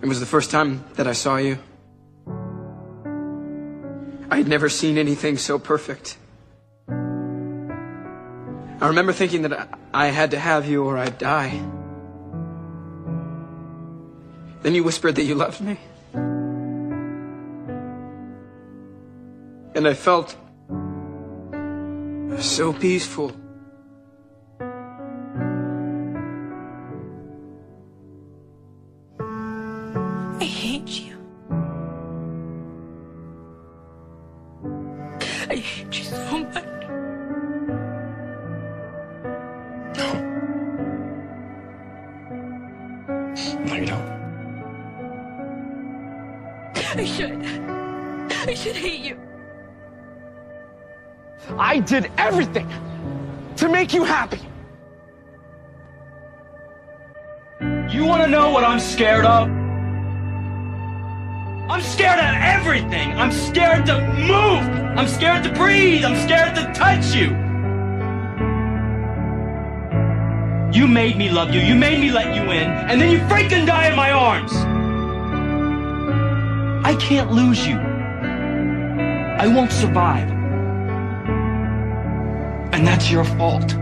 It was the first time that I saw you. I had never seen anything so perfect. I remember thinking that I had to have you or I'd die. Then you whispered that you loved me. And I felt so peaceful. Hate you. I hate you so much. No, you don't. I should. I should hate you. I did everything to make you happy. You want to know what I'm scared of? I'm scared of everything. I'm scared to move. I'm scared to breathe. I'm scared to touch you. You made me love you. You made me let you in. And then you freaking die in my arms. I can't lose you. I won't survive. And that's your fault.